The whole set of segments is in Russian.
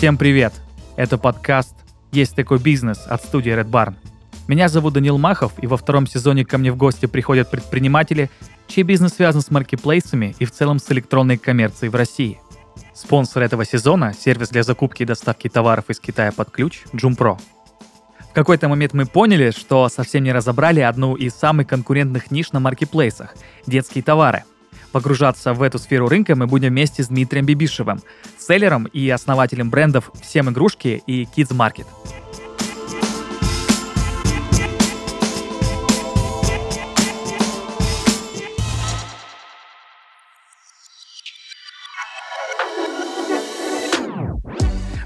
Всем привет! Это подкаст «Есть такой бизнес» от студии Red Barn. Меня зовут Данил Махов, и во втором сезоне ко мне в гости приходят предприниматели, чей бизнес связан с маркетплейсами и в целом с электронной коммерцией в России. Спонсор этого сезона – сервис для закупки и доставки товаров из Китая под ключ Джумпро. В какой-то момент мы поняли, что совсем не разобрали одну из самых конкурентных ниш на маркетплейсах – детские товары. Погружаться в эту сферу рынка мы будем вместе с Дмитрием Бибишевым, селлером и основателем брендов «Всем игрушки» и Kids Market.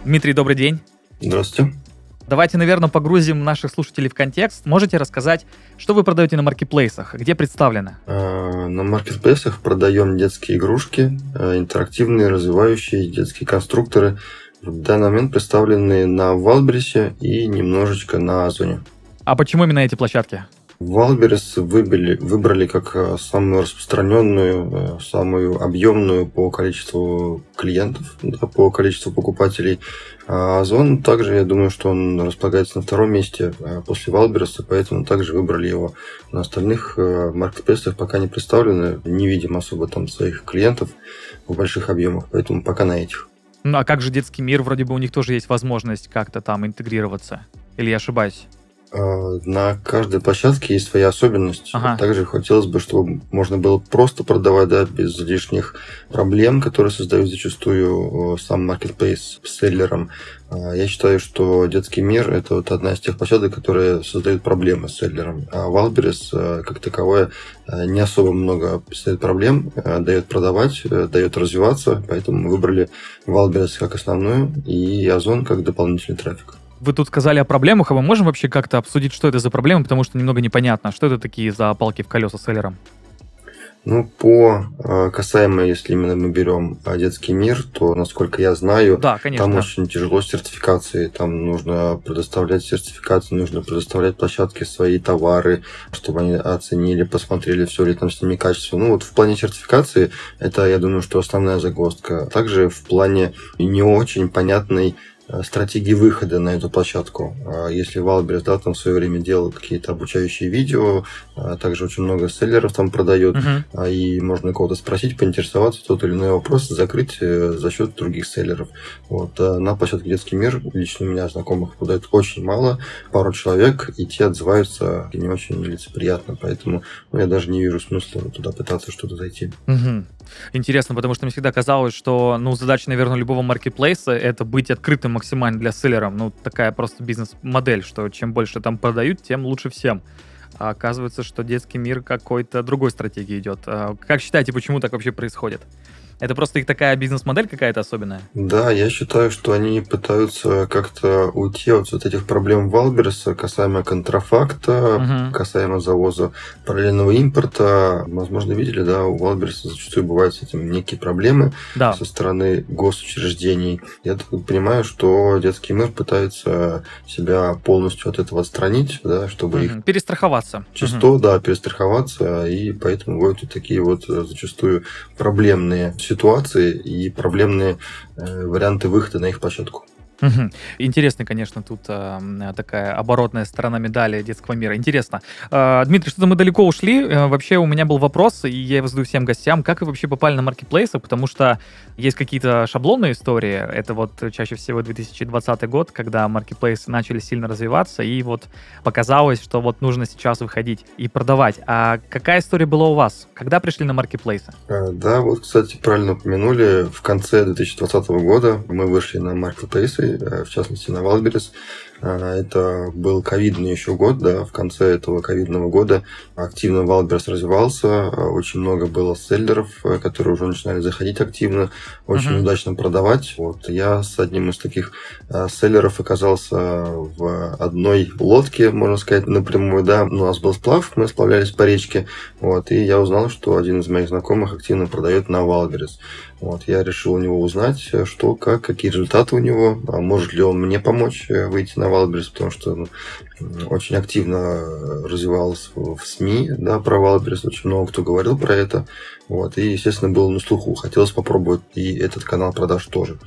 Дмитрий, добрый день. Здравствуйте. Давайте, наверное, погрузим наших слушателей в контекст. Можете рассказать, что вы продаете на маркетплейсах, где представлены? А, на маркетплейсах продаем детские игрушки, а, интерактивные, развивающие детские конструкторы. В данный момент представлены на Wildberries е и немножечко на Озоне. А почему именно эти площадки? Wildberries выбрали, выбрали как э, самую распространенную, самую объемную по количеству клиентов, да, по количеству покупателей. А Озон также, я думаю, что он располагается на втором месте э, после Wildberries а, поэтому также выбрали его. На остальных маркетплейсах пока не представлены, не видим особо там своих клиентов в больших объемах, поэтому пока на этих. Ну а как же детский мир? Вроде бы у них тоже есть возможность как-то там интегрироваться. Или я ошибаюсь? А, на каждой площадке есть своя особенность. Ага. Также хотелось бы, чтобы можно было просто продавать, да, без лишних проблем, которые создают зачастую сам маркетплейс с селлером. А, я считаю, что детский мир – это вот одна из тех площадок, которые создают проблемы с селлером. А Wildberries, а, как таковое, не особо много представляет проблем, дает продавать, дает развиваться, поэтому мы выбрали Wildberries как основную и Озон как дополнительный трафик. Вы тут сказали о проблемах, а мы можем вообще как-то обсудить, что это за проблемы, потому что немного непонятно, что это такие за палки в колеса селлером? Ну, по э, касаемо, если именно мы берем э, детский мир, то, насколько я знаю, да, конечно. там очень тяжело с сертификацией. Там нужно предоставлять сертификации, нужно предоставлять площадке свои товары, чтобы они оценили, посмотрели, все ли там с ними качество. Ну, вот в плане сертификации, это, я думаю, что основная загвоздка. Также в плане не очень понятной стратегии выхода на эту площадку. А если Wildberries, да, там в свое время делал какие-то обучающие видео, а также очень много селлеров там продает, uh-huh. и можно кого-то спросить, поинтересоваться, тот или иной вопрос закрыть э, за счет других селлеров. Вот. На площадке «Детский мир» лично у меня знакомых продают очень мало, пару человек, и те отзываются не очень лицеприятно, поэтому ну, я даже не вижу смысла туда пытаться что-то зайти. Uh-huh. Интересно, потому что мне всегда казалось, что, ну, задача, наверное, любого маркетплейса — это быть открытым максимально для селлеров. Ну, такая просто бизнес-модель, что чем больше там продают, тем лучше всем. А оказывается, что детский мир какой-то другой стратегии идет. А как считаете, почему так вообще происходит? Это просто их такая бизнес-модель какая-то особенная? Да, я считаю, что они пытаются как-то уйти от вот этих проблем Валберса касаемо контрафакта, угу. касаемо завоза параллельного импорта. Возможно, видели, да, у Валберса зачастую бывают с этим некие проблемы да. со стороны госучреждений. Я так понимаю, что детский мир пытается себя полностью от этого отстранить, да, чтобы угу. их... Перестраховаться. Чисто, угу. да, перестраховаться, и поэтому вот такие вот э, зачастую проблемные ситуации и проблемные э, варианты выхода на их площадку. Интересно, конечно, тут э, такая оборотная сторона медали детского мира. Интересно. Э, Дмитрий, что-то мы далеко ушли. Э, вообще у меня был вопрос, и я его задаю всем гостям, как вы вообще попали на маркетплейсы, потому что есть какие-то шаблонные истории. Это вот чаще всего 2020 год, когда маркетплейсы начали сильно развиваться, и вот показалось, что вот нужно сейчас выходить и продавать. А какая история была у вас? Когда пришли на маркетплейсы? Э, да, вот, кстати, правильно упомянули. В конце 2020 года мы вышли на маркетплейсы, Э, в частности на Wildberries. А, это был ковидный еще год, да, в конце этого ковидного года активно Wildberries развивался, а, очень много было селлеров, э, которые уже начинали заходить активно, очень uh-huh. удачно продавать. Вот я с одним из таких а, селлеров оказался в одной лодке, можно сказать, напрямую, да, у нас был сплав, мы сплавлялись по речке, вот, и я узнал, что один из моих знакомых активно продает на Wildberries. Вот, я решил у него узнать, что, как, какие результаты у него, а может ли он мне помочь э, выйти на Wildberries, потому что ну, очень активно развивался в СМИ, да, про Wildberries, очень много кто говорил про это, вот, и, естественно, был на слуху, хотелось попробовать и этот канал продаж тоже.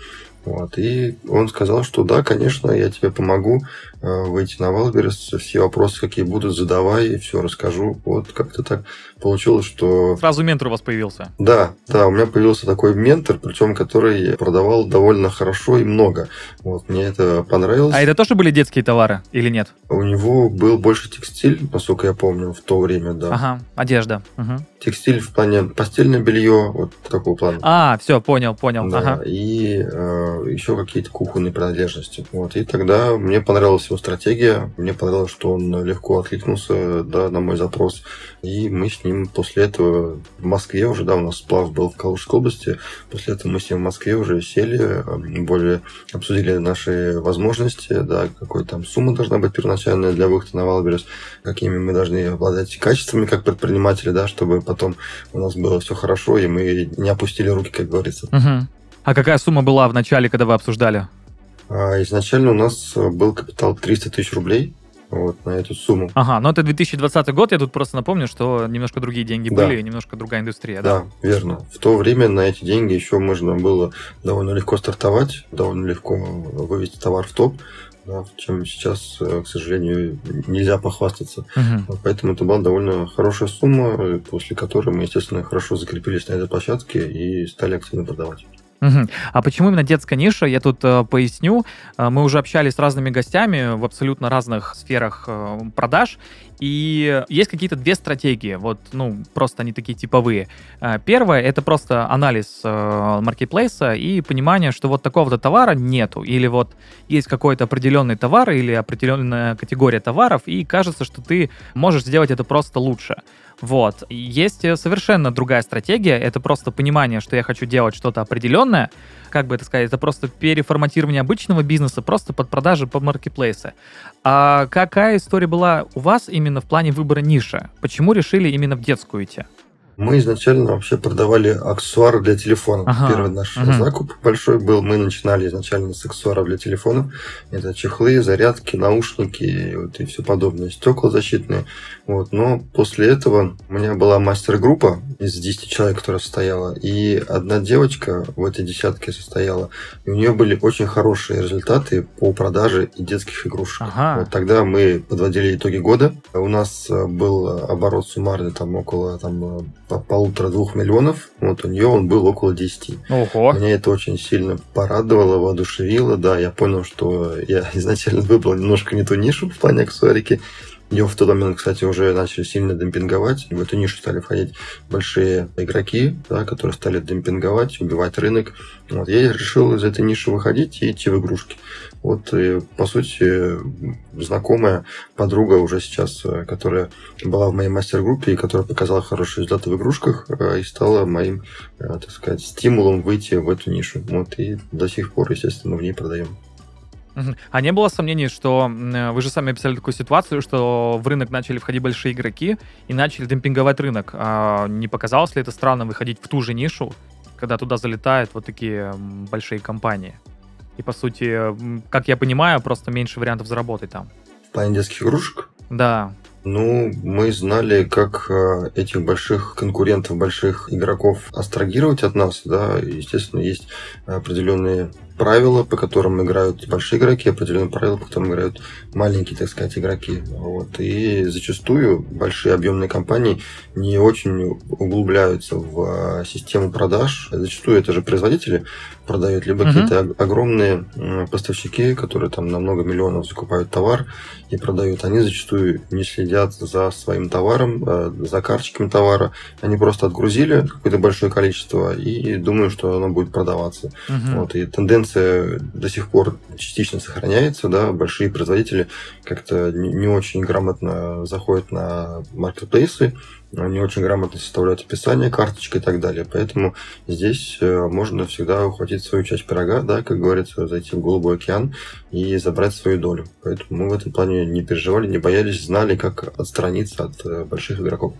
Вот. И он сказал, что да, конечно, я тебе помогу выйти на Wildberries, все вопросы, какие будут, задавай, и все расскажу. Вот как-то так получилось, что... Сразу ментор у вас появился? Да, да, у меня появился такой ментор, причем который продавал довольно хорошо и много. Вот, мне это понравилось. А это тоже были детские товары или нет? У него был больше текстиль, насколько я помню, в то время, да. Ага, одежда. Угу. Текстиль в плане постельное белье, вот такого плана. А, все, понял, понял. Да, ага. и э, еще какие-то кухонные принадлежности. Вот, и тогда мне понравилась его стратегия, мне понравилось, что он легко откликнулся да, на мой запрос, и мы с ним после этого в Москве уже, да, у нас сплав был в Калужской области, после этого мы с ним в Москве уже сели, более обсудили наши возможности, да, какой там сумма должна быть первоначальная для выхода на Wildberries, какими мы должны обладать качествами как предприниматели, да, чтобы потом у нас было все хорошо, и мы не опустили руки, как говорится. Угу. А какая сумма была в начале, когда вы обсуждали? А, изначально у нас был капитал 300 тысяч рублей вот, на эту сумму. Ага, но это 2020 год, я тут просто напомню, что немножко другие деньги да. были, немножко другая индустрия, да? Да, верно. В то время на эти деньги еще можно было довольно легко стартовать, довольно легко вывести товар в топ, да, чем сейчас, э, к сожалению, нельзя похвастаться. Угу. Поэтому это была довольно хорошая сумма, после которой мы, естественно, хорошо закрепились на этой площадке и стали активно продавать. Угу. А почему именно детская ниша? Я тут э, поясню. Э, мы уже общались с разными гостями в абсолютно разных сферах э, продаж, и есть какие-то две стратегии, вот, ну, просто они такие типовые. Э, первое — это просто анализ э, маркетплейса и понимание, что вот такого-то товара нету, или вот есть какой-то определенный товар или определенная категория товаров, и кажется, что ты можешь сделать это просто лучше. Вот. Есть э, совершенно другая стратегия. Это просто понимание, что я хочу делать что-то определенное. Как бы это сказать, это просто переформатирование обычного бизнеса просто под продажи по маркетплейсы. А какая история была у вас именно в плане выбора ниши? Почему решили именно в детскую идти? Мы изначально вообще продавали аксессуары для телефона. Ага. Первый наш ага. закуп большой был. Мы начинали изначально с аксессуаров для телефона. Это чехлы, зарядки, наушники вот, и все подобное. Стекла защитные. Вот. Но после этого у меня была мастер-группа из 10 человек, которая состояла. И одна девочка в этой десятке состояла. И у нее были очень хорошие результаты по продаже и детских игрушек. Ага. Вот тогда мы подводили итоги года. У нас был оборот суммарный там около там, полутора-двух миллионов. Вот у нее он был около 10. Ого. Меня это очень сильно порадовало, воодушевило. Да, я понял, что я изначально выбрал немножко не ту нишу в плане аксессуарики. Ее в тот момент, кстати, уже начали сильно демпинговать. В эту нишу стали входить большие игроки, да, которые стали демпинговать, убивать рынок. Вот, я решил из этой ниши выходить и идти в игрушки. Вот, и, по сути, знакомая подруга уже сейчас, э, которая была в моей мастер-группе и которая показала хорошие результаты в игрушках, э, и стала моим, э, так сказать, стимулом выйти в эту нишу. Вот, и до сих пор, естественно, в ней продаем. А не было сомнений, что вы же сами описали такую ситуацию, что в рынок начали входить большие игроки и начали демпинговать рынок. А не показалось ли это странно выходить в ту же нишу, когда туда залетают вот такие большие компании? И, по сути, как я понимаю, просто меньше вариантов заработать там. В плане детских игрушек? Да. Ну, мы знали, как э, этих больших конкурентов, больших игроков астрагировать от нас, да, естественно, есть определенные правила, по которым играют большие игроки, определенные правила, по которым играют маленькие, так сказать, игроки. Вот. И зачастую большие объемные компании не очень углубляются в а, систему продаж. Зачастую это же производители продают, либо uh-huh. какие-то огромные поставщики, которые там на много миллионов закупают товар и продают. Они зачастую не следят за своим товаром, а, за карточками товара. Они просто отгрузили какое-то большое количество и думают, что оно будет продаваться. Uh-huh. Вот. И тенденция до сих пор частично сохраняется, да, большие производители как-то не очень грамотно заходят на маркетплейсы, не очень грамотно составляют описание, карточки и так далее. Поэтому здесь э, можно всегда ухватить свою часть пирога, да, как говорится, зайти в голубой океан и забрать свою долю. Поэтому мы в этом плане не переживали, не боялись, знали, как отстраниться от э, больших игроков.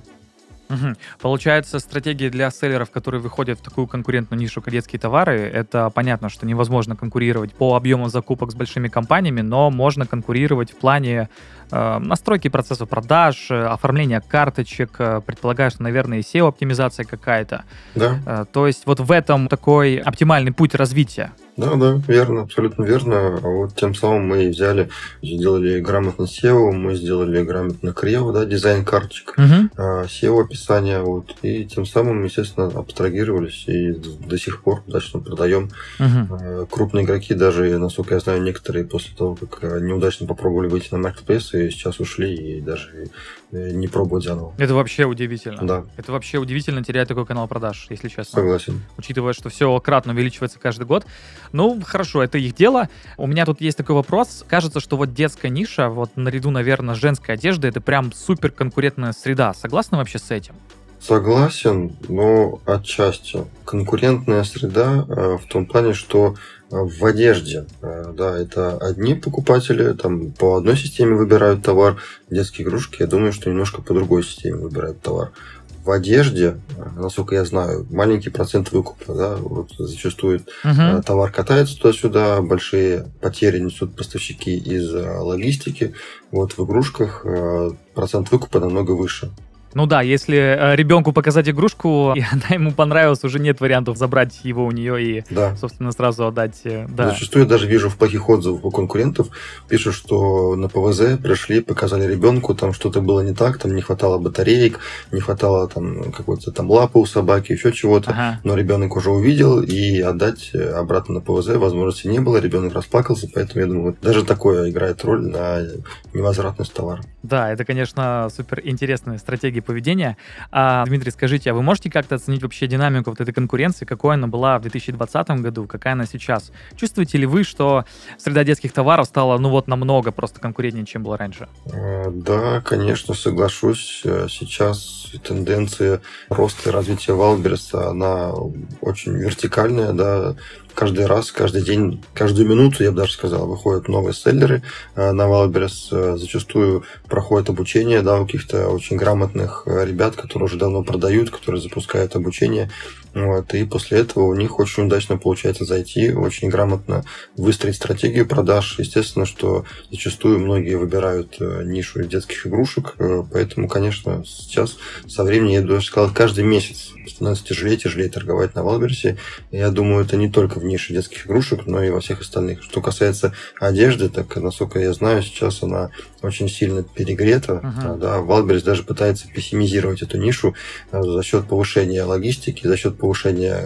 Угу. Получается, стратегия для селлеров, которые выходят в такую конкурентную нишу, как детские товары, это понятно, что невозможно конкурировать по объему закупок с большими компаниями, но можно конкурировать в плане э, настройки процесса продаж, э, оформления карточек, э, предполагаю, что, наверное, и SEO-оптимизация какая-то. Да. Э, то есть вот в этом такой оптимальный путь развития. Да, да, верно, абсолютно верно. А вот тем самым мы взяли, сделали грамотно SEO, мы сделали грамотно Крео, да, дизайн карточек, Угу. SEO описание, вот, и тем самым, естественно, абстрагировались и до сих пор удачно продаем. Угу. Крупные игроки, даже, насколько я знаю, некоторые после того, как неудачно попробовали выйти на маркетплейс, и сейчас ушли и даже не пробуют заново. Это вообще удивительно. Да, Это вообще удивительно терять такой канал продаж, если честно. согласен. учитывая, что все кратно увеличивается каждый год. Ну, хорошо, это их дело. У меня тут есть такой вопрос. Кажется, что вот детская ниша, вот наряду, наверное, с женской одеждой, это прям супер конкурентная среда. Согласны вообще с этим? Согласен, но отчасти. Конкурентная среда э, в том плане, что э, в одежде, э, да, это одни покупатели, там по одной системе выбирают товар, детские игрушки, я думаю, что немножко по другой системе выбирают товар. В одежде, насколько я знаю, маленький процент выкупа, да, вот зачастую. Э, Товар катается туда-сюда, большие потери несут поставщики из логистики. Вот в игрушках процент выкупа намного выше. Ну да, если э, ребенку показать игрушку, и она ему понравилась, уже нет вариантов забрать его у нее и, Да. собственно, сразу отдать. э, Да. Зачастую я даже вижу в плохих отзывах у конкурентов, пишут, что на ПВЗ пришли, показали ребенку, там что-то было не так, там не хватало батареек, не хватало там какой-то там лапы у собаки, еще чего-то. Ага. Но ребенок уже увидел, и отдать э, обратно на ПВЗ возможности не было, ребенок расплакался, поэтому я думаю, даже такое играет роль на невозвратность товара. Да, это, конечно, супер интересная стратегия поведения. А, Дмитрий, скажите, а вы можете как-то оценить вообще динамику вот этой конкуренции, какой она была в 2020 году, какая она сейчас? Чувствуете ли вы, что среда детских товаров стала, ну вот, намного просто конкурентнее, чем было раньше? Э, Да, конечно, соглашусь. Э, Сейчас тенденция роста и развития Wildberries а, она очень вертикальная, да. Каждый раз, каждый день, каждую минуту, я бы даже сказал, выходят новые селлеры э, на Wildberries. Э, Зачастую проходит обучение, да, у каких-то очень грамотных э, ребят, которые уже давно продают, которые запускают обучение. Вот, и после этого у них очень удачно получается зайти, очень грамотно выстроить стратегию продаж. Естественно, что зачастую многие выбирают э, нишу детских игрушек, э, поэтому, конечно, сейчас со временем, я даже сказал, каждый месяц становится тяжелее тяжелее торговать на Wildberries е. Я думаю, это не только в нише детских игрушек, но и во всех остальных. Что касается одежды, так, насколько я знаю, сейчас она очень сильно перегрета. Мгм. Да, Wildberries даже пытается пессимизировать эту нишу э, за счет повышения логистики, за счет повышения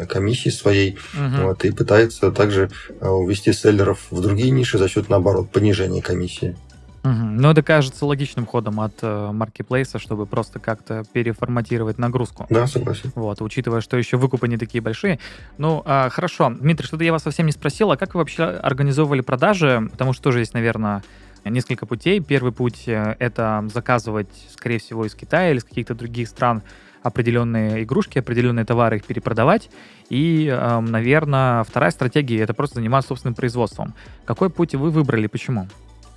комиссии своей. Мгм. Вот, и пытается также э, увести селлеров в другие ниши за счет, наоборот, понижения комиссии. Мгм. Ну, это кажется логичным ходом от э, маркетплейса, чтобы просто как-то переформатировать нагрузку. Да, согласен. Вот, учитывая, что еще выкупы не такие большие. Ну, а, хорошо. Дмитрий, что-то я вас совсем не спросил, а как вы вообще организовывали продажи? Потому что тоже есть, наверное, несколько путей. Первый путь э, — это заказывать, скорее всего, из Китая или из каких-то других стран определенные игрушки, определенные товары, их перепродавать. И, наверное, вторая стратегия — это просто заниматься собственным производством. Какой путь вы выбрали, почему?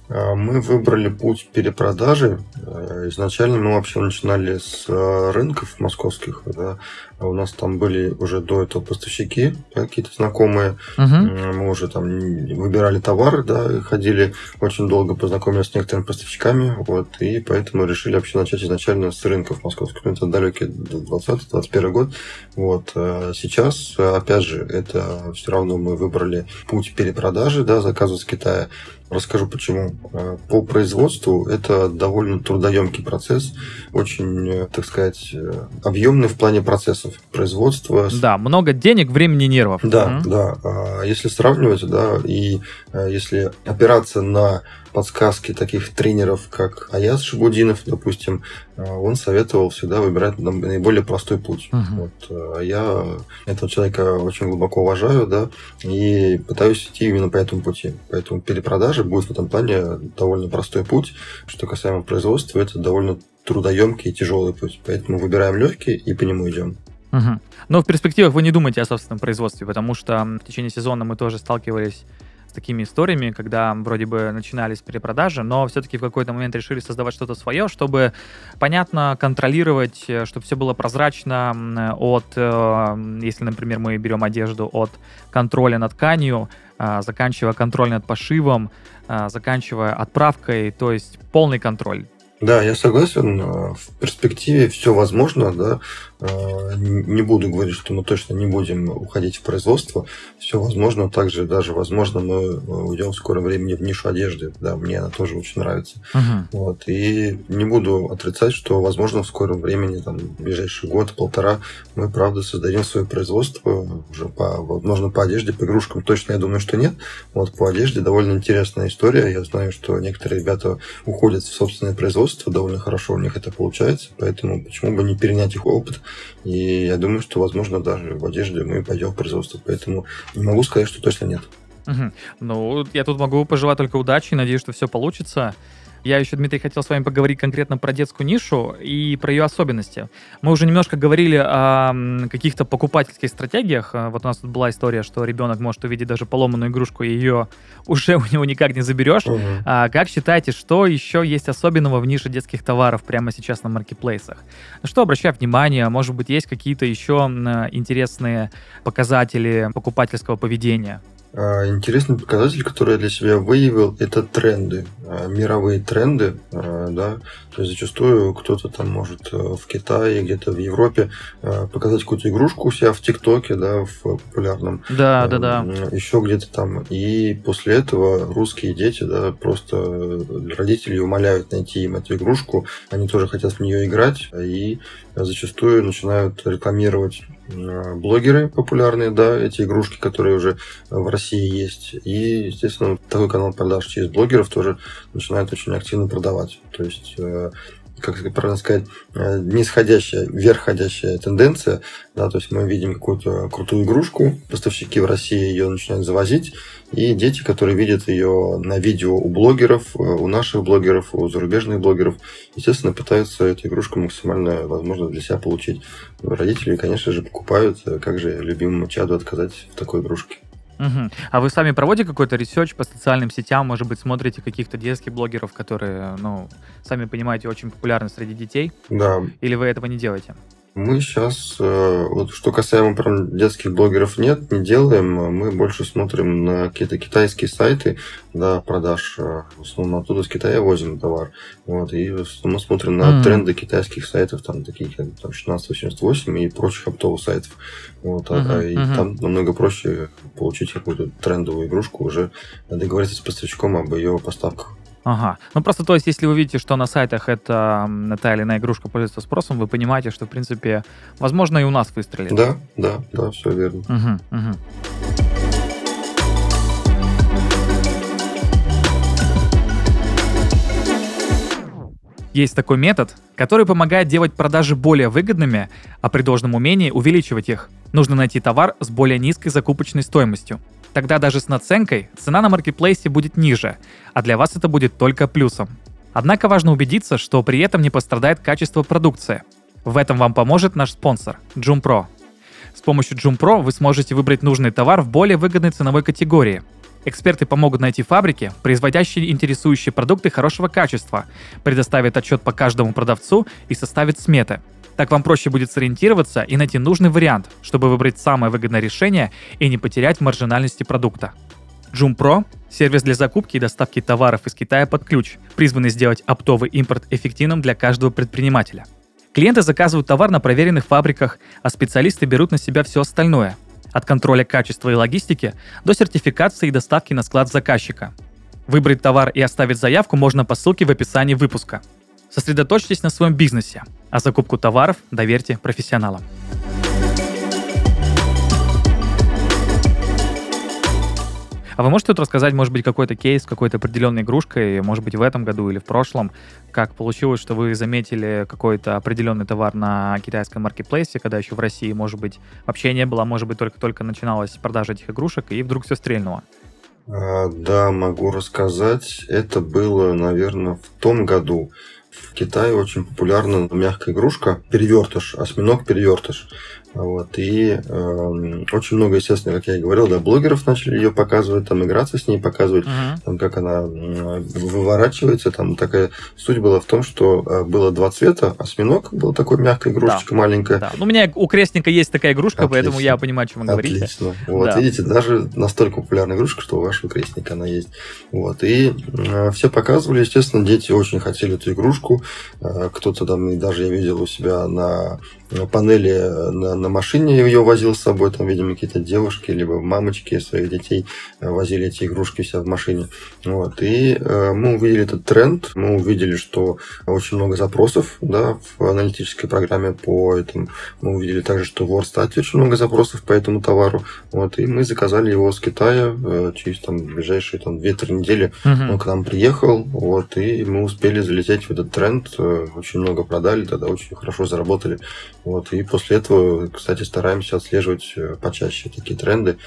А, Мы выбрали путь перепродажи. Э, Изначально мы вообще начинали с э, рынков московских. Да. А У нас там были уже до этого поставщики, да, какие-то знакомые. М, Мы уже там выбирали товары, да, и ходили очень долго, познакомились с некоторыми поставщиками, вот, и поэтому решили вообще начать изначально с рынков московских. Ну, это далекий 20-21 год. Вот. э, Сейчас, опять же, это все равно мы выбрали путь перепродажи, да, заказа с Китая. Расскажу почему. Э, По производству это довольно трудоемкий процесс, очень, э, так сказать, э, объемный в плане процессов. Производство, Да, много денег, времени, нервов. да, Мгм. да. А Если сравнивать, да, и если опираться на подсказки таких тренеров, как Аяз Шабудинов, допустим, он советовал всегда выбирать наиболее простой путь. Мгм. Вот, э, я этого человека очень глубоко уважаю, да, и пытаюсь идти именно по этому пути. Поэтому перепродажа будет в этом плане довольно простой путь. Что касаемо производства, это довольно трудоемкий и тяжелый путь. Поэтому выбираем легкий и по нему идем. Мгм. Но в перспективах вы не думаете о собственном производстве, потому что в течение сезона мы тоже сталкивались такими историями, когда вроде бы начинались перепродажи, но все-таки в какой-то момент решили создавать что-то свое, чтобы понятно контролировать, э, чтобы все было прозрачно от, э, если, например, мы берем одежду, от контроля над тканью, а, заканчивая контроль над пошивом, заканчивая отправкой, то есть полный контроль. Да, я согласен. В перспективе все возможно, да. Э, не буду говорить, что мы точно не будем уходить в производство. Все возможно. Также даже, возможно, мы э, уйдем в скором времени в нишу одежды. Да, мне она тоже очень нравится. Uh-huh. Вот. И не буду отрицать, что, возможно, в скором времени, там, в ближайший год, полтора, мы, правда, создадим свое производство уже по, возможно, по одежде, по игрушкам точно, я думаю, что нет. Вот по одежде довольно интересная история. Я знаю, что некоторые ребята уходят в собственное производство, довольно хорошо у них это получается, поэтому почему бы не перенять их опыт и я думаю, что, возможно, даже в одежде мы пойдем в производство. Поэтому не могу сказать, что точно нет. Угу. Ну, я тут могу пожелать только удачи, надеюсь, что все получится. Я еще, Дмитрий, хотел с вами поговорить конкретно про детскую нишу и про ее особенности. Мы уже немножко говорили о каких-то покупательских стратегиях. Вот у нас тут была история, что ребенок может увидеть даже поломанную игрушку, и ее уже у него никак не заберешь. Угу. А как считаете, что еще есть особенного в нише детских товаров прямо сейчас на маркетплейсах? Что обращаю внимание? Может быть, есть какие-то еще интересные показатели покупательского поведения? А, интересный показатель, который я для себя выявил, это тренды, а, мировые тренды, а, да, то есть зачастую кто-то там может э, в Китае, где-то в Европе показать какую-то игрушку у себя в ТикТоке, да, в популярном. Да, да, да. Еще где-то там. И после этого русские дети, да, просто родители умоляют найти им эту игрушку, они тоже хотят в нее играть, и зачастую начинают рекламировать блогеры популярные, да, эти игрушки, которые уже в России есть. И, естественно, такой канал продаж через блогеров тоже начинает очень активно продавать. То есть э, как правильно сказать, э, нисходящая, верхходящая тенденция, да, то есть мы видим какую-то крутую игрушку, поставщики в России ее начинают завозить, и дети, которые видят ее на видео у блогеров, э, у наших блогеров, у зарубежных блогеров, естественно, пытаются эту игрушку максимально, возможно, для себя получить. Родители, конечно же, покупают, э, как же любимому чаду отказать в такой игрушке. Угу. А вы сами проводите какой-то research по социальным сетям, может быть, смотрите каких-то детских блогеров, которые, ну, сами понимаете, очень популярны среди детей? Да. Или вы этого не делаете? Мы сейчас, э, вот что касаемо прям детских блогеров, нет, не делаем. Мы больше смотрим на какие-то китайские сайты да, продаж. Э, в основном оттуда с Китая возим товар. Вот, и мы смотрим на mm-hmm. тренды китайских сайтов, там такие как там, 1688 и прочих оптовых сайтов. Вот, mm-hmm. и mm-hmm. там намного проще получить какую-то трендовую игрушку, уже договориться с поставщиком об ее поставках. Ага. Ну просто, то есть, если вы видите, что на сайтах это та или иная игрушка пользуется спросом, вы понимаете, что, в принципе, возможно, и у нас выстрелит. Да, да, да, все верно. Угу, угу. Есть такой метод, который помогает делать продажи более выгодными, а при должном умении увеличивать их. Нужно найти товар с более низкой закупочной стоимостью. Тогда даже с наценкой цена на маркетплейсе будет ниже, а для вас это будет только плюсом. Однако важно убедиться, что при этом не пострадает качество продукции. В этом вам поможет наш спонсор – JoomPro. С помощью JoomPro вы сможете выбрать нужный товар в более выгодной ценовой категории. Эксперты помогут найти фабрики, производящие интересующие продукты хорошего качества, предоставят отчет по каждому продавцу и составят сметы – так вам проще будет сориентироваться и найти нужный вариант, чтобы выбрать самое выгодное решение и не потерять маржинальности продукта. Joom сервис для закупки и доставки товаров из Китая под ключ, призванный сделать оптовый импорт эффективным для каждого предпринимателя. Клиенты заказывают товар на проверенных фабриках, а специалисты берут на себя все остальное – от контроля качества и логистики до сертификации и доставки на склад заказчика. Выбрать товар и оставить заявку можно по ссылке в описании выпуска – Сосредоточьтесь на своем бизнесе, а закупку товаров доверьте профессионалам. А вы можете тут рассказать, может быть, какой-то кейс, какой-то определенной игрушкой, может быть, в этом году или в прошлом, как получилось, что вы заметили какой-то определенный товар на китайском маркетплейсе, когда еще в России, может быть, вообще не было, может быть, только-только начиналась продажа этих игрушек, и вдруг все стрельнуло? А, да, могу рассказать. Это было, наверное, в том году. В Китае очень популярна мягкая игрушка перевертыш, осьминог перевертыш. Вот, и э, очень много, естественно, как я и говорил, да, блогеров начали ее показывать, там играться с ней, показывать, uh-huh. там, как она выворачивается. Там такая суть была в том, что э, было два цвета. Осьминог был такой мягкая игрушечка да. маленькая. Да. Ну, у меня у крестника есть такая игрушка, Отлично. поэтому я понимаю, о чем вы говорите. Отлично. Вот, да. видите, даже настолько популярная игрушка, что у вашего крестника она есть. Вот, и э, все показывали, естественно, дети очень хотели эту игрушку. Э, кто-то там, даже я видел у себя на панели на, на машине ее возил с собой, там, видимо, какие-то девушки, либо мамочки своих детей э, возили эти игрушки все в машине. Вот. И э, мы увидели этот тренд, мы увидели, что очень много запросов да, в аналитической программе по этому. Мы увидели также, что в Wordstat очень много запросов по этому товару. Вот. И мы заказали его с Китая э, через там, ближайшие там, 2-3 недели. Uh-huh. Он к нам приехал, вот, и мы успели залететь в этот тренд, э, очень много продали, тогда очень хорошо заработали. Вот, и после этого, кстати, стараемся отслеживать э, почаще такие тренды,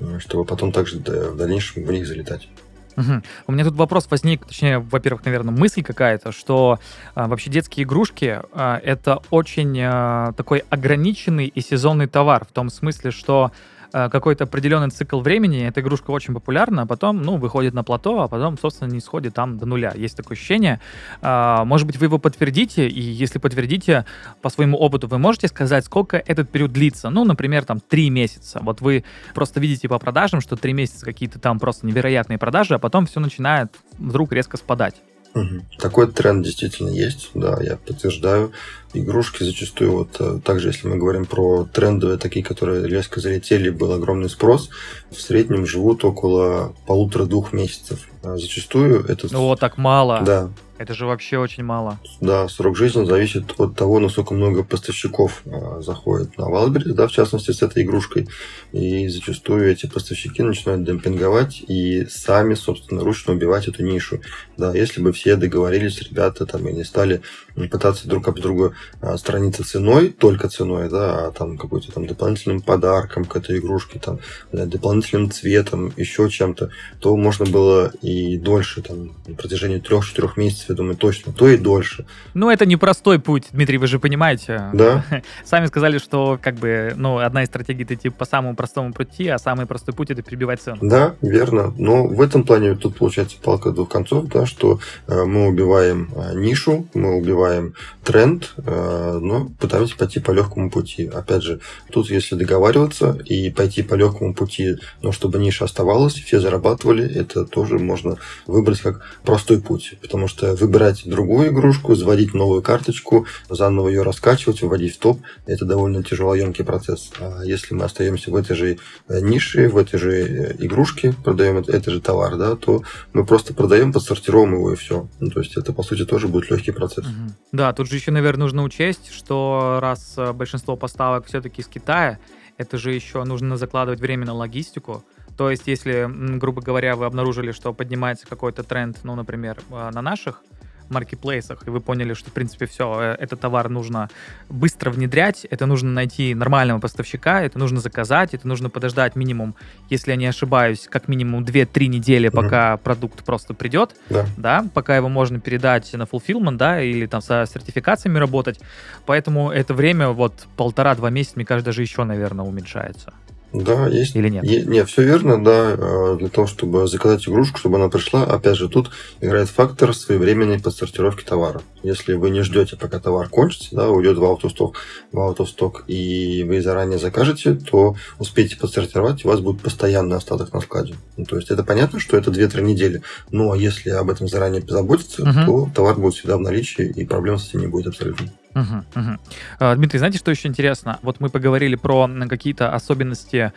э, чтобы потом также в дальнейшем в них залетать. Угу. У меня тут вопрос возник, точнее, во-первых, наверное, мысль какая-то, что а, вообще детские игрушки а, это очень а, такой ограниченный и сезонный товар, в том смысле, что какой-то определенный цикл времени, эта игрушка очень популярна, а потом, ну, выходит на плато, а потом, собственно, не сходит там до нуля. Есть такое ощущение. А, может быть, вы его подтвердите, и если подтвердите по своему опыту, вы можете сказать, сколько этот период длится? Ну, например, там, три месяца. Вот вы просто видите по продажам, что три месяца какие-то там просто невероятные продажи, а потом все начинает вдруг резко спадать. Угу. Такой тренд действительно есть, да, я подтверждаю. Игрушки зачастую, вот э, также если мы говорим про трендовые, такие, которые резко залетели, был огромный спрос, в среднем живут около полутора-двух месяцев. А зачастую это... О, так мало. Да, это же вообще очень мало. Да, срок жизни зависит от того, насколько много поставщиков а, заходит на Wildberries, да, в частности, с этой игрушкой. И зачастую эти поставщики начинают демпинговать и сами, собственно, ручно убивать эту нишу. Да, если бы все договорились, ребята, там, и не стали пытаться друг об друга а, страниться ценой, только ценой, да, а там какой-то там дополнительным подарком к этой игрушке, там, дополнительным цветом, еще чем-то, то можно было и дольше, там, на протяжении трех-четырех месяцев я думаю, точно, то и дольше. Ну, это непростой путь, Дмитрий, вы же понимаете. Да. Сами сказали, что как бы, ну, одна из стратегий это идти по самому простому пути, а самый простой путь это прибивать цену. Да, верно. Но в этом плане тут получается палка двух концов, да, что э, мы убиваем э, нишу, мы убиваем тренд, э, но пытаемся пойти по легкому пути. Опять же, тут если договариваться и пойти по легкому пути, но чтобы ниша оставалась, все зарабатывали, это тоже можно выбрать как простой путь, потому что выбирать другую игрушку, заводить новую карточку, заново ее раскачивать, вводить в топ, это довольно тяжелоемкий процесс. А если мы остаемся в этой же э, нише, в этой же э, игрушке, продаем этот же товар, да, то мы просто продаем, подсортируем его и все. Ну, то есть это, по сути, тоже будет легкий процесс. Да, тут же еще, наверное, нужно учесть, что раз э, большинство поставок все-таки из Китая, это же еще нужно закладывать время на логистику, то есть, если, грубо говоря, вы обнаружили, что поднимается какой-то тренд, ну, например, а, на наших маркетплейсах, и вы поняли, что, в принципе, все, э, этот товар нужно быстро внедрять, это нужно найти нормального поставщика, это нужно заказать, это нужно подождать минимум, если я не ошибаюсь, как минимум 2-3 недели, пока mm-hmm. продукт просто придет, да. да, пока его можно передать на fulfillment, да, или там со сертификациями работать, поэтому это время вот полтора-два месяца, мне кажется, даже еще, наверное, уменьшается. Да, есть. Или нет? Е- нет, все верно, да. Э, для того, чтобы заказать игрушку, чтобы она пришла, опять же, тут играет фактор своевременной подсортировки товара. Если вы не ждете, пока товар кончится, да, уйдет в аутосток, в аутосток, и вы заранее закажете, то успейте подсортировать, у вас будет постоянный остаток на складе. Ну, то есть это понятно, что это 2-3 недели. А если об этом заранее позаботиться, uh-huh. то товар будет всегда в наличии, и проблем с этим не будет абсолютно. Угу, угу. Дмитрий, знаете, что еще интересно? Вот мы поговорили про какие-то особенности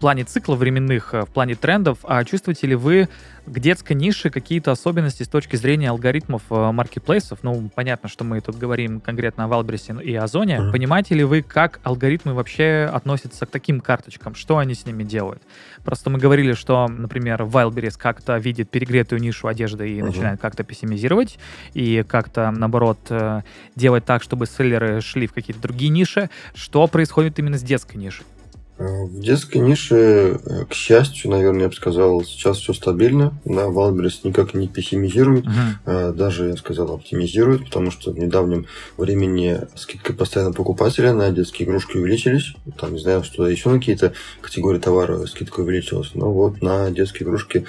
плане цикла временных, э, в плане трендов, а чувствуете ли вы к детской нише какие-то особенности с точки зрения алгоритмов э, маркетплейсов? Ну, понятно, что мы тут говорим конкретно о Валбрисе и Озоне. Mm-hmm. Понимаете ли вы, как алгоритмы вообще относятся к таким карточкам? Что они с ними делают? Просто мы говорили, что, например, Wildberries как-то видит перегретую нишу одежды и mm-hmm. начинает как-то пессимизировать, и как-то, наоборот, э, делать так, чтобы селлеры шли в какие-то другие ниши. Что происходит именно с детской нишей? Э, в детской нише, э, к счастью, наверное, я бы сказал, сейчас все стабильно. Да, Wildberries никак не пессимизирует, uh-huh. даже, я сказал, оптимизирует, потому что в недавнем времени скидка постоянно покупателя на детские игрушки увеличились. Там, не знаю, что еще на какие-то категории товара скидка увеличилась. Но вот на детские игрушки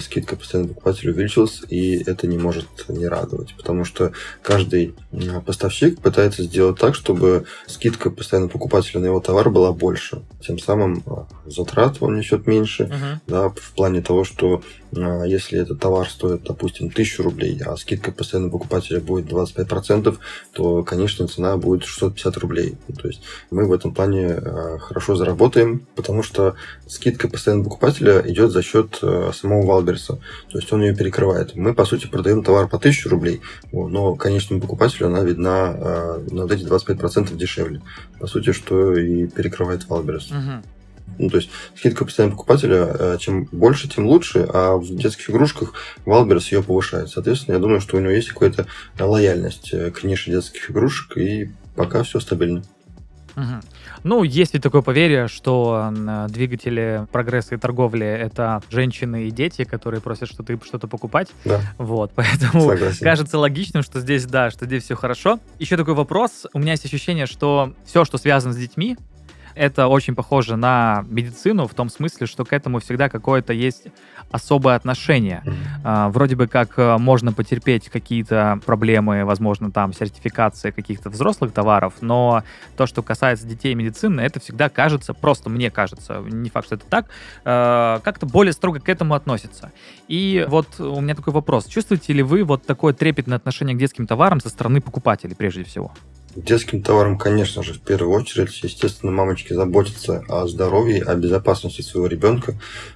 скидка постоянно покупателя увеличилась, и это не может не радовать, потому что каждый поставщик пытается сделать так, чтобы скидка постоянно покупателя на его товар была больше тем самым а, затрат он несет меньше, uh-huh. да, в плане того, что если этот товар стоит, допустим, 1000 рублей, а скидка постоянно покупателя будет 25%, то, конечно, цена будет 650 рублей. То есть мы в этом плане а, хорошо заработаем, потому что скидка постоянно покупателя идет за счет самого Wildberries а. То есть он ее перекрывает. Мы, по сути, продаем товар по 1000 рублей, но конечному покупателю она видна на вот эти 25% дешевле. По сути, что и перекрывает Wildberries. Угу. Ну, то есть скидка постоянного покупателя, э, чем больше, тем лучше, а в детских игрушках Wildberries ее повышает. Соответственно, я думаю, что у него есть какая-то лояльность э, к нише детских игрушек, и пока все стабильно. Угу. Ну, есть ведь такое поверье, что двигатели прогресса и торговли — это женщины и дети, которые просят что-то что-то покупать. Да. Вот, поэтому Согласен. кажется логичным, что здесь, да, что здесь все хорошо. Еще такой вопрос. У меня есть ощущение, что все, что связано с детьми, это очень похоже на медицину в том смысле, что к этому всегда какое-то есть особое отношение. А, вроде бы как э, можно потерпеть какие-то проблемы, возможно, там сертификации каких-то взрослых товаров, но то, что касается детей и медицины, это всегда кажется, просто мне кажется, не факт, что это так, э, как-то более строго к этому относится. И вот у меня такой вопрос. Чувствуете ли вы вот такое трепетное отношение к детским товарам со стороны покупателей прежде всего? Детским товаром, конечно же, в первую очередь, естественно, мамочки заботятся о здоровье, о безопасности своего ребенка.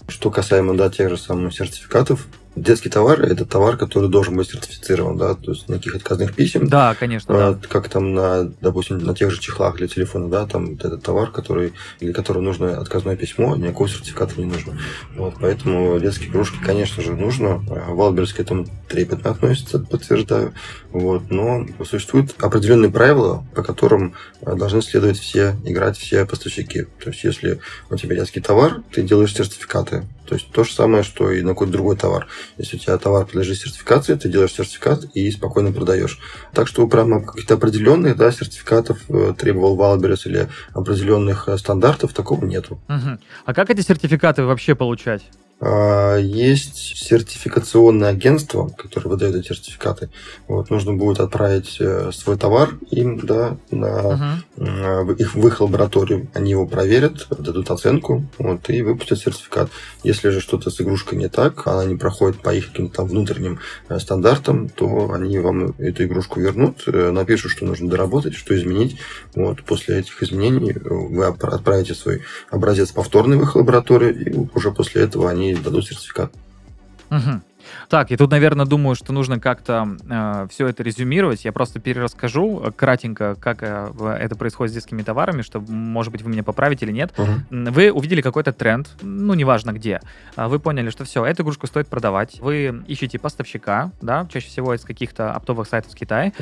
Что касаемо, да, тех же самых сертификатов, детский товар – это товар, который должен быть сертифицирован, да, то есть никаких отказных писем. Да, конечно, а, да. Как там, на, допустим, на тех же чехлах для телефона, да, там этот товар, который, или которому нужно отказное письмо, никакого сертификата не нужно. Вот, поэтому детские игрушки, конечно же, нужно. Wildberries к этому трепетно относится, подтверждаю. Вот, но существуют определенные правила, по которым а, должны следовать все, играть все поставщики. То есть, если у тебя детский товар, ты делаешь сертификаты. То есть, то же самое, что и на какой-то другой товар. Если у тебя товар подлежит сертификации, ты делаешь сертификат и спокойно продаешь. Так что прямо каких-то определенных да, сертификатов э, требовал Wildberries или определенных э, стандартов, такого нету. Угу. А как эти сертификаты вообще получать? А, есть сертификационное агентство, которое выдает эти сертификаты. Вот, нужно будет отправить э, свой товар им, да, на uh-huh. их, в их лабораторию. Они его проверят, дадут оценку, вот, и выпустят сертификат. Если же что-то с игрушкой не так, она не проходит по их каким-то там внутренним э, стандартам, то они вам эту игрушку вернут, напишут, что нужно доработать, что изменить. Вот, после этих изменений вы отправите свой образец повторный в их лабораторию, и уже после этого они дадут сертификат. Угу. Так, и тут, наверное, думаю, что нужно как-то э, все это резюмировать. Я просто перерасскажу э, кратенько, как э, это происходит с детскими товарами, чтобы, может быть, вы меня поправите или нет. Uh-huh. Вы увидели какой-то тренд, ну, неважно где. А вы поняли, что все, эту игрушку стоит продавать. Вы ищете поставщика, да, чаще всего из каких-то оптовых сайтов с Китая.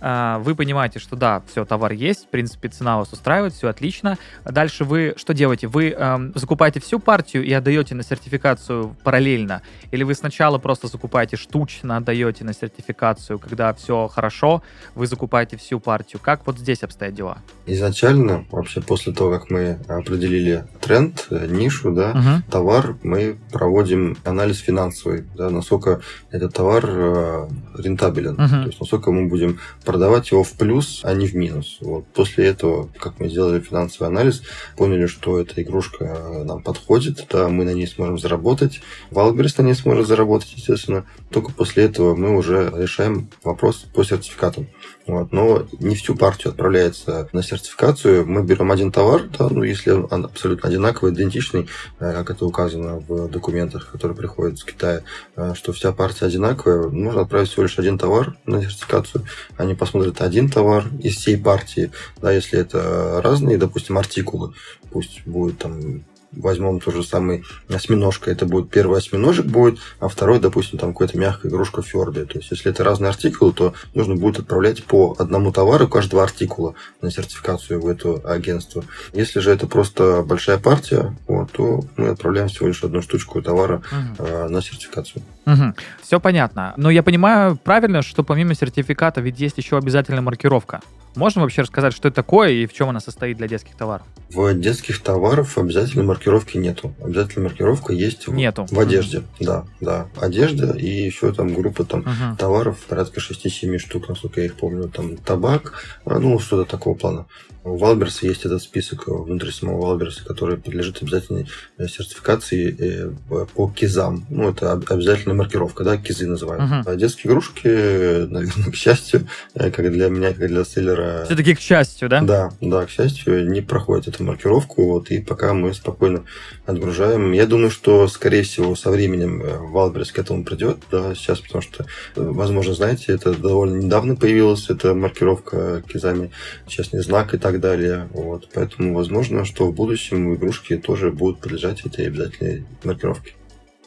Uh-huh. Вы понимаете, что да, все, товар есть, в принципе, цена вас устраивает, все отлично. Дальше вы что делаете? Вы э, закупаете всю партию и отдаете на сертификацию параллельно? Или вы сначала просто закупаете штучно, отдаете на сертификацию, когда все хорошо, вы закупаете всю партию. Как вот здесь обстоят дела? Изначально, вообще после того, как мы определили тренд, э, нишу, да, угу. товар, мы проводим анализ финансовый, да, насколько этот товар э, рентабелен, угу. то есть насколько мы будем продавать его в плюс, а не в минус. Вот. После этого, как мы сделали финансовый анализ, поняли, что эта игрушка э, нам подходит, да, мы на ней сможем заработать, Wildberries на ней сможет заработать, естественно, только после этого мы уже решаем вопрос по сертификатам. Вот. Но не всю партию отправляется на сертификацию. Мы берем один товар, да, ну, если он абсолютно одинаковый, идентичный, э, как это указано в документах, которые приходят из Китая, э, что вся партия одинаковая, можно отправить всего лишь один товар на сертификацию. Они посмотрят один товар из всей партии, да, если это разные, допустим, артикулы, пусть будет там возьмем тот же самый осьминожка, это будет первый осьминожек будет, а второй, допустим, там какая-то мягкая игрушка Ферби. То есть, если это разные артикулы, то нужно будет отправлять по одному товару каждого артикула на сертификацию в это агентство. Если же это просто большая партия, вот, то мы отправляем всего лишь одну штучку товара угу. э, на сертификацию. Угу. Все понятно. Но я понимаю правильно, что помимо сертификата ведь есть еще обязательная маркировка. Можно вообще рассказать, что это такое и в чем она состоит для детских товаров? В детских товаров обязательной маркировки нету. Обязательная маркировка есть нету. В, в одежде. Mm-hmm. Да, да. Одежда и еще там группа там mm-hmm. товаров, порядка 6-7 штук, насколько я их помню. Там табак, а, ну, что-то такого плана. У Wildberries а есть этот список внутри самого Wildberries а, который подлежит обязательной э, сертификации э, по кизам. Ну, это обязательная маркировка, да, кизы называют. Uh-huh. А детские игрушки, наверное, к счастью, э, как для меня, как для селлера... Все-таки к счастью, да? Да, да, к счастью, не проходит эту маркировку, вот, и пока мы спокойно отгружаем. Я думаю, что, скорее всего, со временем Wildberries к этому придет, да, сейчас, потому что, возможно, знаете, это довольно недавно появилась эта маркировка кизами, честный знак и так так далее. Вот. Поэтому возможно, что в будущем игрушки тоже будут подлежать этой обязательной маркировке.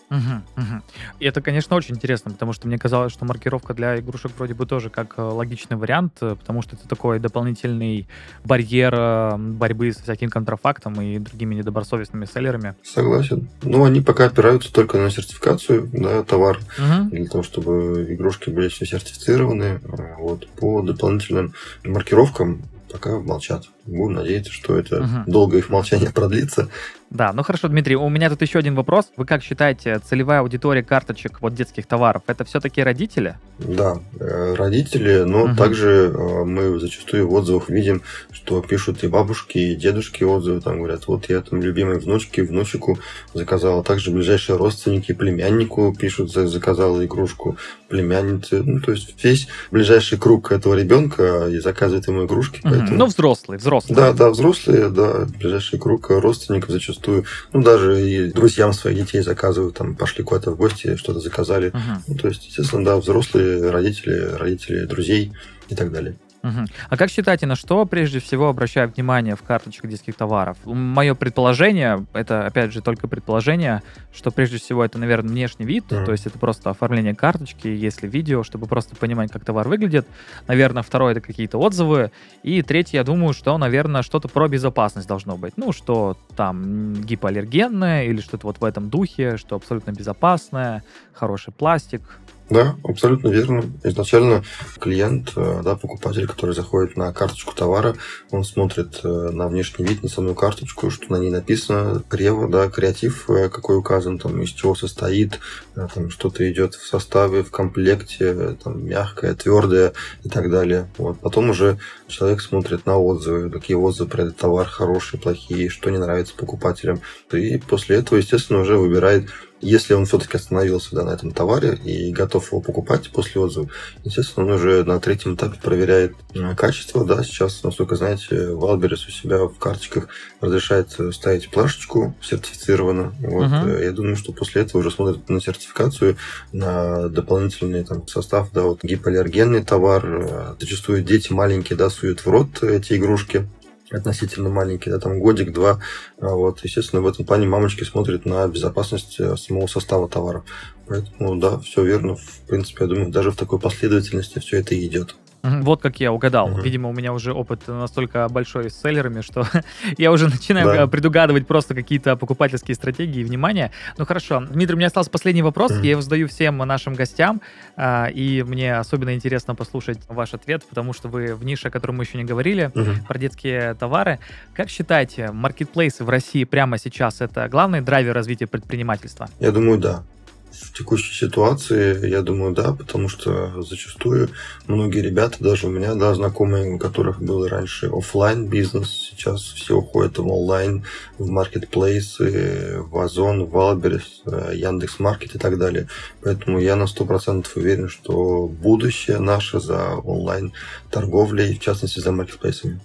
Угу, угу. И это, конечно, очень интересно, потому что мне казалось, что маркировка для игрушек вроде бы тоже как э, логичный вариант, э, потому что это такой дополнительный барьер э, борьбы с всяким контрафактом и другими недобросовестными селлерами. Согласен. Но они пока опираются только на сертификацию, да, товар, угу. для того, чтобы игрушки были все сертифицированы. Вот, по дополнительным маркировкам пока молчат. Будем надеяться, что это угу. долго их молчание продлится. Да, ну хорошо, Дмитрий, у меня тут еще один вопрос. Вы как считаете, целевая аудитория карточек вот детских товаров, это все-таки родители? Да, э, родители, но угу. также э, мы зачастую в отзывах видим, что пишут и бабушки, и дедушки отзывы, там говорят, вот я там любимой внучке, внучику заказал, также ближайшие родственники, племяннику пишут, заказал игрушку, племяннице, ну то есть весь ближайший круг этого ребенка и заказывает ему игрушки. Угу. Поэтому... Ну взрослые, взрослые. Да, да, взрослые, да, ближайший круг родственников зачастую зачастую, ну, даже и друзьям своих детей заказывают, там, пошли куда-то в гости, что-то заказали. Uh-huh. Ну, то есть, естественно, да, взрослые родители, родители друзей и так далее. Угу. А как считаете, на что прежде всего обращаю внимание в карточках детских товаров? Мое предположение, это опять же только предположение, что прежде всего это, наверное, внешний вид, mm то есть это просто оформление карточки, если видео, чтобы просто понимать, как товар выглядит. Наверное, второе это какие-то отзывы. И третье, я думаю, что, наверное, что-то про безопасность должно быть. Ну, что там гипоаллергенное или что-то вот в этом духе, что абсолютно безопасное, хороший пластик, да, абсолютно верно. Изначально клиент, э, да, покупатель, который заходит на карточку товара, он смотрит э, на внешний вид, на саму карточку, что на ней написано, крево, да, креатив, э, какой указан, там, из чего состоит, там, что-то идет в составе, в комплекте, там, мягкое, твердое и так далее. Вот. Потом уже человек смотрит на отзывы, какие отзывы про этот товар хорошие, плохие, что не нравится покупателям. И после этого, естественно, уже выбирает если он все-таки остановился да, на этом товаре и готов его покупать после отзыва, естественно, он уже на третьем этапе проверяет э, качество. Да, сейчас, насколько знаете, Wildberries у себя в карточках разрешает ставить плашечку сертифицированно. Вот. Uh-huh. Я думаю, что после этого уже смотрят на сертификацию, на дополнительный там, состав, да, вот гипоаллергенный товар. Э, зачастую дети маленькие, да, суют в рот эти игрушки относительно маленький, да, там годик-два. А вот, естественно, в этом плане мамочки смотрят на безопасность э, самого состава товара. Поэтому, да, все верно. В принципе, я думаю, даже в такой последовательности все это идет. Вот как я угадал. Угу. Видимо, у меня уже опыт настолько большой с селлерами, что я уже начинаю да. предугадывать просто какие-то покупательские стратегии и внимание. Ну хорошо, Дмитрий, у меня остался последний вопрос. Угу. Я его задаю всем нашим гостям, а, и мне особенно интересно послушать ваш ответ, потому что вы в нише, о которой мы еще не говорили, угу. про детские товары. Как считаете, маркетплейсы в России прямо сейчас это главный драйвер развития предпринимательства? Я думаю, да в текущей ситуации, я думаю, да, потому что зачастую многие ребята, даже у меня, да, знакомые, у которых был раньше офлайн бизнес, сейчас все уходят в онлайн, в маркетплейсы, в Озон, в Wildberries, Яндекс Маркет и так далее. Поэтому я на сто процентов уверен, что будущее наше за онлайн торговлей, в частности за маркетплейсами.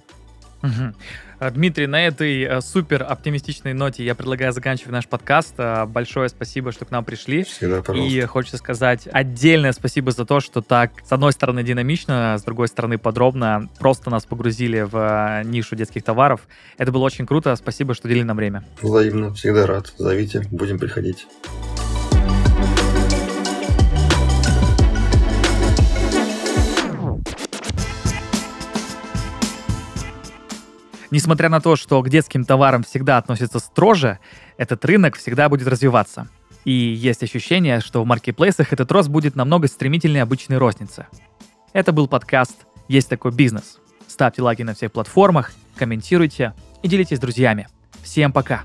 Угу. Дмитрий, на этой э, супер оптимистичной ноте я предлагаю заканчивать наш подкаст. Э, большое спасибо, что к нам пришли. Всегда, пожалуйста. И хочется сказать отдельное спасибо за то, что так, с одной стороны, динамично, с другой стороны, подробно просто нас погрузили в нишу детских товаров. Это было очень круто. Спасибо, что уделили нам время. Взаимно. Всегда рад. Зовите. Будем приходить. Несмотря на то, что к детским товарам всегда относятся строже, этот рынок всегда будет развиваться. И есть ощущение, что в маркетплейсах этот рост будет намного стремительнее обычной розницы. Это был подкаст «Есть такой бизнес». Ставьте лайки на всех платформах, комментируйте и делитесь с друзьями. Всем пока!